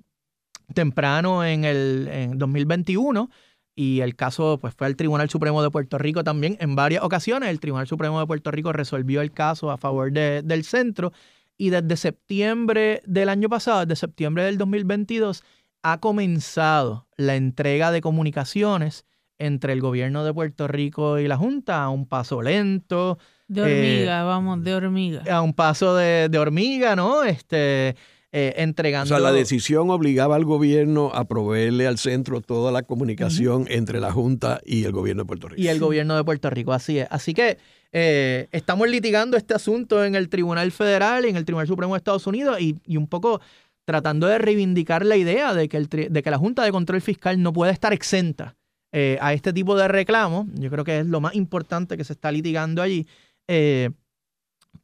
temprano en el 2021 y el caso pues, fue al Tribunal Supremo de Puerto Rico también en varias ocasiones. El Tribunal Supremo de Puerto Rico resolvió el caso a favor del centro y desde septiembre del año pasado, desde septiembre del 2022, ha comenzado la entrega de comunicaciones entre el gobierno de Puerto Rico y la Junta a un paso lento. De hormiga, vamos, de hormiga. A un paso de, de hormiga, ¿no? Este, eh, entregando. O sea, la decisión obligaba al gobierno a proveerle al centro toda la comunicación entre la Junta y el gobierno de Puerto Rico. Y el gobierno de Puerto Rico, así es. Así que eh, estamos litigando este asunto en el Tribunal Federal y en el Tribunal Supremo de Estados Unidos y, un poco tratando de reivindicar la idea de que, el, de que la Junta de Control Fiscal no puede estar exenta eh, a este tipo de reclamos. Yo creo que es lo más importante que se está litigando allí.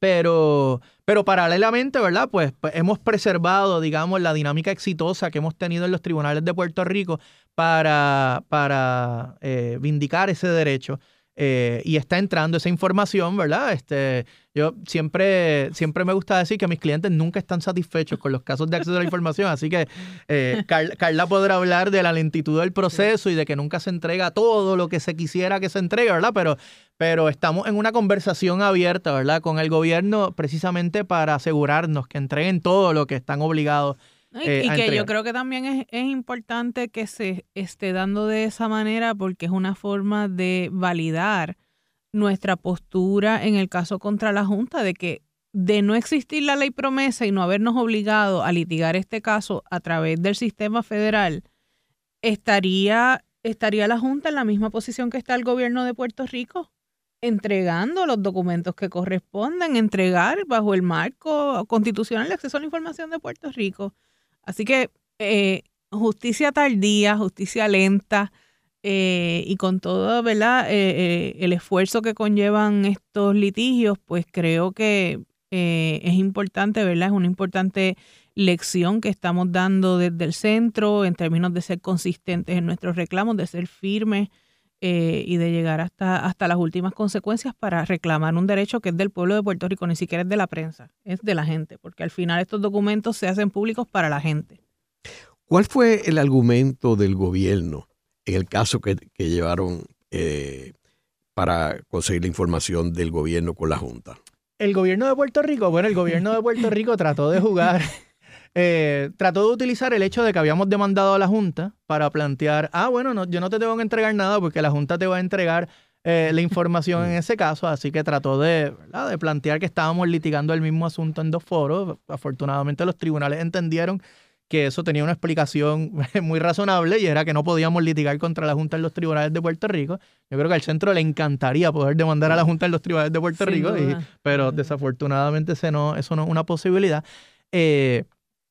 Pero, pero paralelamente, ¿verdad? Pues, pues, hemos preservado, digamos, la dinámica exitosa que hemos tenido en los tribunales de Puerto Rico para, para eh, vindicar ese derecho. Eh, y está entrando esa información, ¿verdad? Este, yo siempre, siempre me gusta decir que mis clientes nunca están satisfechos con los casos de acceso a la información, así que eh, Carla, podrá hablar de la lentitud del proceso y de que nunca se entrega todo lo que se quisiera que se entregue, ¿verdad? Pero, pero estamos en una conversación abierta, ¿verdad? Con el gobierno precisamente para asegurarnos que entreguen todo lo que están obligados y, eh, que yo creo que también es, es, importante que se esté dando de esa manera porque es una forma de validar nuestra postura en el caso contra la Junta de que de no existir la ley promesa y no habernos obligado a litigar este caso a través del sistema federal, estaría, estaría la Junta en la misma posición que está el gobierno de Puerto Rico, entregando los documentos que corresponden, entregar bajo el marco constitucional de acceso a la información de Puerto Rico. Así que eh, justicia tardía, justicia lenta eh, y con todo ¿verdad? Eh, el esfuerzo que conllevan estos litigios, pues creo que es importante, ¿verdad? Es una importante lección que estamos dando desde el centro en términos de ser consistentes en nuestros reclamos, de ser firmes eh, y de llegar hasta, hasta las últimas consecuencias para reclamar un derecho que es del pueblo de Puerto Rico, ni siquiera es de la prensa, es de la gente, porque al final estos documentos se hacen públicos para la gente. ¿Cuál fue el argumento del gobierno en el caso que, llevaron eh, para conseguir la información del gobierno con la Junta? El gobierno de Puerto Rico, bueno, el gobierno de Puerto Rico trató de jugar <laughs> eh, trató de utilizar el hecho de que habíamos demandado a la Junta para plantear, ah, bueno, no, yo no te tengo que entregar nada porque la Junta te va a entregar eh, la información en ese caso, así que trató de, de plantear que estábamos litigando el mismo asunto en dos foros. Afortunadamente los tribunales entendieron que eso tenía una explicación <laughs> muy razonable y era que no podíamos litigar contra la Junta en los tribunales de Puerto Rico. Yo creo que al centro le encantaría poder demandar a la Junta en los tribunales de Puerto Rico, pero desafortunadamente ese no, eso no es una posibilidad. Eh,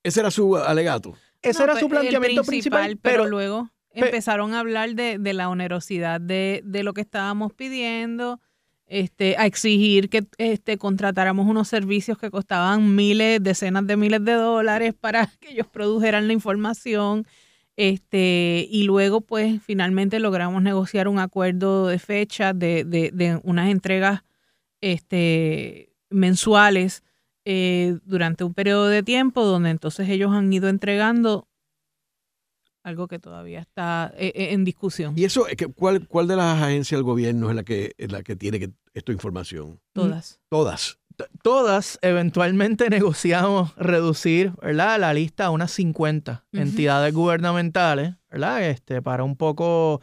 ese era su alegato. Ese era su pues, planteamiento principal, pero, luego empezaron a hablar de, la onerosidad de, lo que estábamos pidiendo, este, a exigir que este, contratáramos unos servicios que costaban miles, decenas de miles de dólares para <laughs> que ellos produjeran la información. Este, y luego, pues, finalmente logramos negociar un acuerdo de fecha de, de unas entregas este, mensuales eh, durante un periodo de tiempo donde entonces ellos han ido entregando algo que todavía está eh, eh, en discusión. ¿Y eso, cuál, cuál de las agencias del gobierno es la que, es la que tiene esta información? Todas. Todas. Todas eventualmente <laughs> negociamos reducir ¿verdad? la lista a unas 50 entidades gubernamentales, ¿verdad? Este, para un poco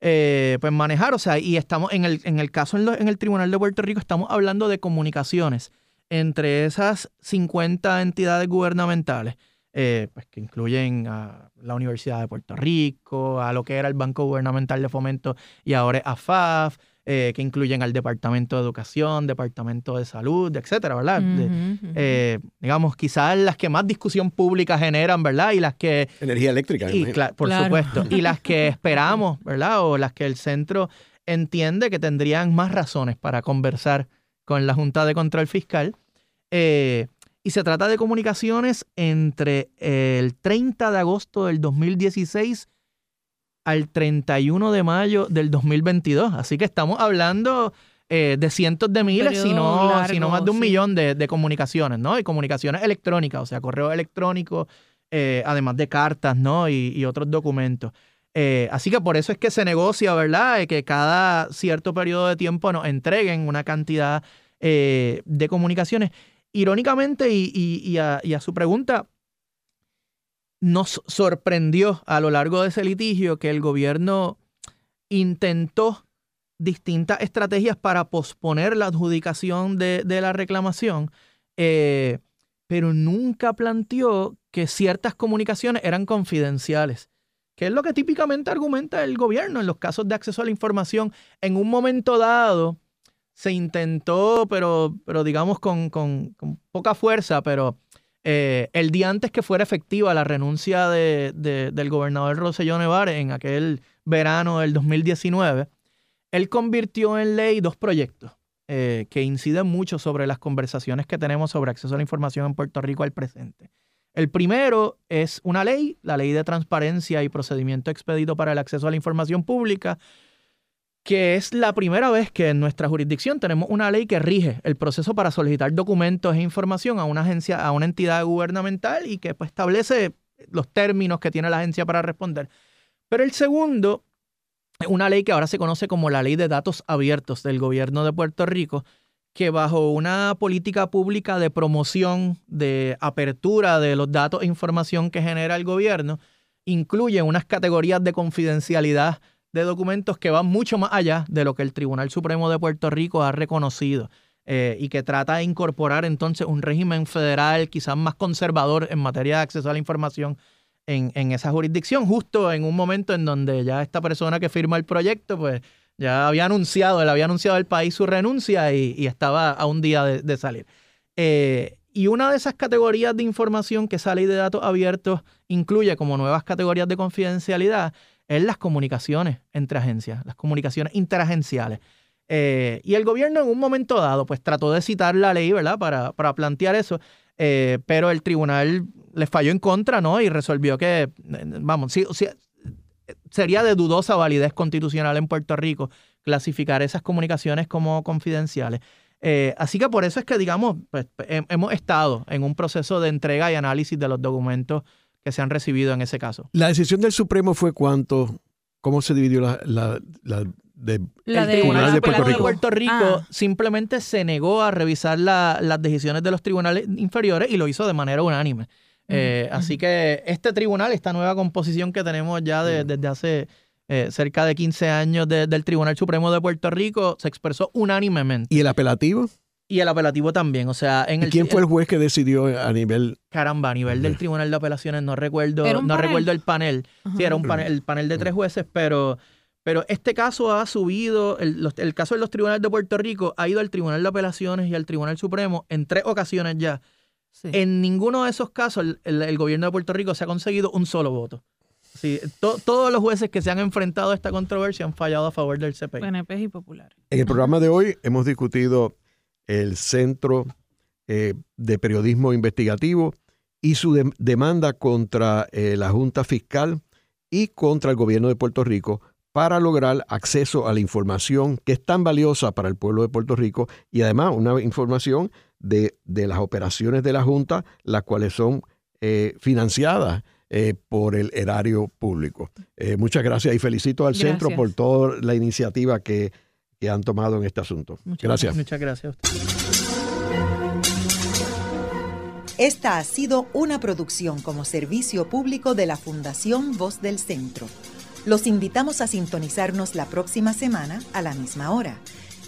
pues manejar, o sea, y estamos en el, en el caso en, en el Tribunal de Puerto Rico, estamos hablando de comunicaciones entre esas 50 entidades gubernamentales, eh, pues que incluyen a la Universidad de Puerto Rico, a lo que era el Banco Gubernamental de Fomento y ahora es AFAF, eh, que incluyen al Departamento de Educación, Departamento de Salud, etcétera, ¿verdad? Eh, digamos, quizás las que más discusión pública generan, ¿verdad? Y las que... Energía eléctrica. Y, por supuesto. Y las que <laughs> esperamos, ¿verdad? O las que el centro entiende que tendrían más razones para conversar con la Junta de Control Fiscal. Eh, y se trata de comunicaciones entre el 30 de agosto del 2016 al 31 de mayo del 2022. Así que estamos hablando eh, de cientos de miles, si no, más de un millón de, comunicaciones, ¿no? Y comunicaciones electrónicas, o sea, correo electrónico, eh, además de cartas, ¿no? Y, otros documentos. Así que por eso es que se negocia, ¿verdad? Que cada cierto periodo de tiempo nos entreguen una cantidad eh, de comunicaciones. irónicamente, y, a, su pregunta, nos sorprendió a lo largo de ese litigio que el gobierno intentó distintas estrategias para posponer la adjudicación de, la reclamación, eh, pero nunca planteó que ciertas comunicaciones eran confidenciales, que es lo que típicamente argumenta el gobierno en los casos de acceso a la información. En un momento dado se intentó, pero, pero digamos con, con poca fuerza, pero eh, el día antes que fuera efectiva la renuncia de, del gobernador Roselló Nevares en aquel verano del 2019, él convirtió en ley dos proyectos eh, que inciden mucho sobre las conversaciones que tenemos sobre acceso a la información en Puerto Rico al presente. El primero es una ley, la ley de transparencia y procedimiento expedito para el acceso a la información pública, que es la primera vez que en nuestra jurisdicción tenemos una ley que rige el proceso para solicitar documentos e información a una agencia, a una entidad gubernamental y que pues, establece los términos que tiene la agencia para responder. Pero el segundo es una ley que ahora se conoce como la Ley de Datos Abiertos del Gobierno de Puerto Rico, que bajo una política pública de promoción, de apertura de los datos e información que genera el gobierno, incluye unas categorías de confidencialidad de documentos que van mucho más allá de lo que el Tribunal Supremo de Puerto Rico ha reconocido eh, y que trata de incorporar entonces un régimen federal quizás más conservador en materia de acceso a la información en, en, esa jurisdicción, justo en un momento en donde ya esta persona que firma el proyecto, pues ya había anunciado, él había anunciado al país su renuncia y, estaba a un día de, salir. Eh, y una de esas categorías de información que sale de datos abiertos incluye como nuevas categorías de confidencialidad es las comunicaciones entre agencias, las comunicaciones interagenciales. Eh, y el gobierno en un momento dado, pues trató de citar la ley, ¿verdad? Para, para plantear eso, eh, pero el tribunal le falló en contra, ¿no? Y resolvió que, vamos, sí, sería de dudosa validez constitucional en Puerto Rico clasificar esas comunicaciones como confidenciales. así que por eso es que, digamos, pues, hemos estado en un proceso de entrega y análisis de los documentos que se han recibido en ese caso. La decisión del Supremo fue cuánto, cómo se dividió la, la, la de, el Tribunal de Puerto Rico, Puerto Rico ah. simplemente se negó a revisar las decisiones de los tribunales inferiores y lo hizo de manera unánime. Eh, así que este tribunal, esta nueva composición que tenemos ya desde hace eh, cerca de 15 años del Tribunal Supremo de Puerto Rico, se expresó unánimemente. ¿Y el apelativo? Y el apelativo también, o sea, en el ¿Quién fue el juez que decidió a nivel caramba, a nivel del Tribunal de Apelaciones no recuerdo, no recuerdo el panel. Sí, era un panel, el panel de tres jueces, pero pero este caso ha subido, el, el, caso de los tribunales de Puerto Rico ha ido al Tribunal de Apelaciones y al Tribunal Supremo en tres ocasiones ya. En ninguno de esos casos el, gobierno de Puerto Rico se ha conseguido un solo voto. Sí, todos los jueces que se han enfrentado a esta controversia han fallado a favor del CPI. PNP y Popular. En el programa de hoy hemos discutido el Centro eh, de Periodismo Investigativo y su demanda contra eh, la Junta Fiscal y contra el gobierno de Puerto Rico para lograr acceso a la información que es tan valiosa para el pueblo de Puerto Rico y además una información de, las operaciones de la Junta, las cuales son eh, financiadas por el erario público. muchas gracias y felicito al centro por toda la iniciativa que que han tomado en este asunto. gracias. Muchas gracias. Esta ha sido una producción como servicio público de la Fundación Voz del Centro. Los invitamos a sintonizarnos la próxima semana a la misma hora.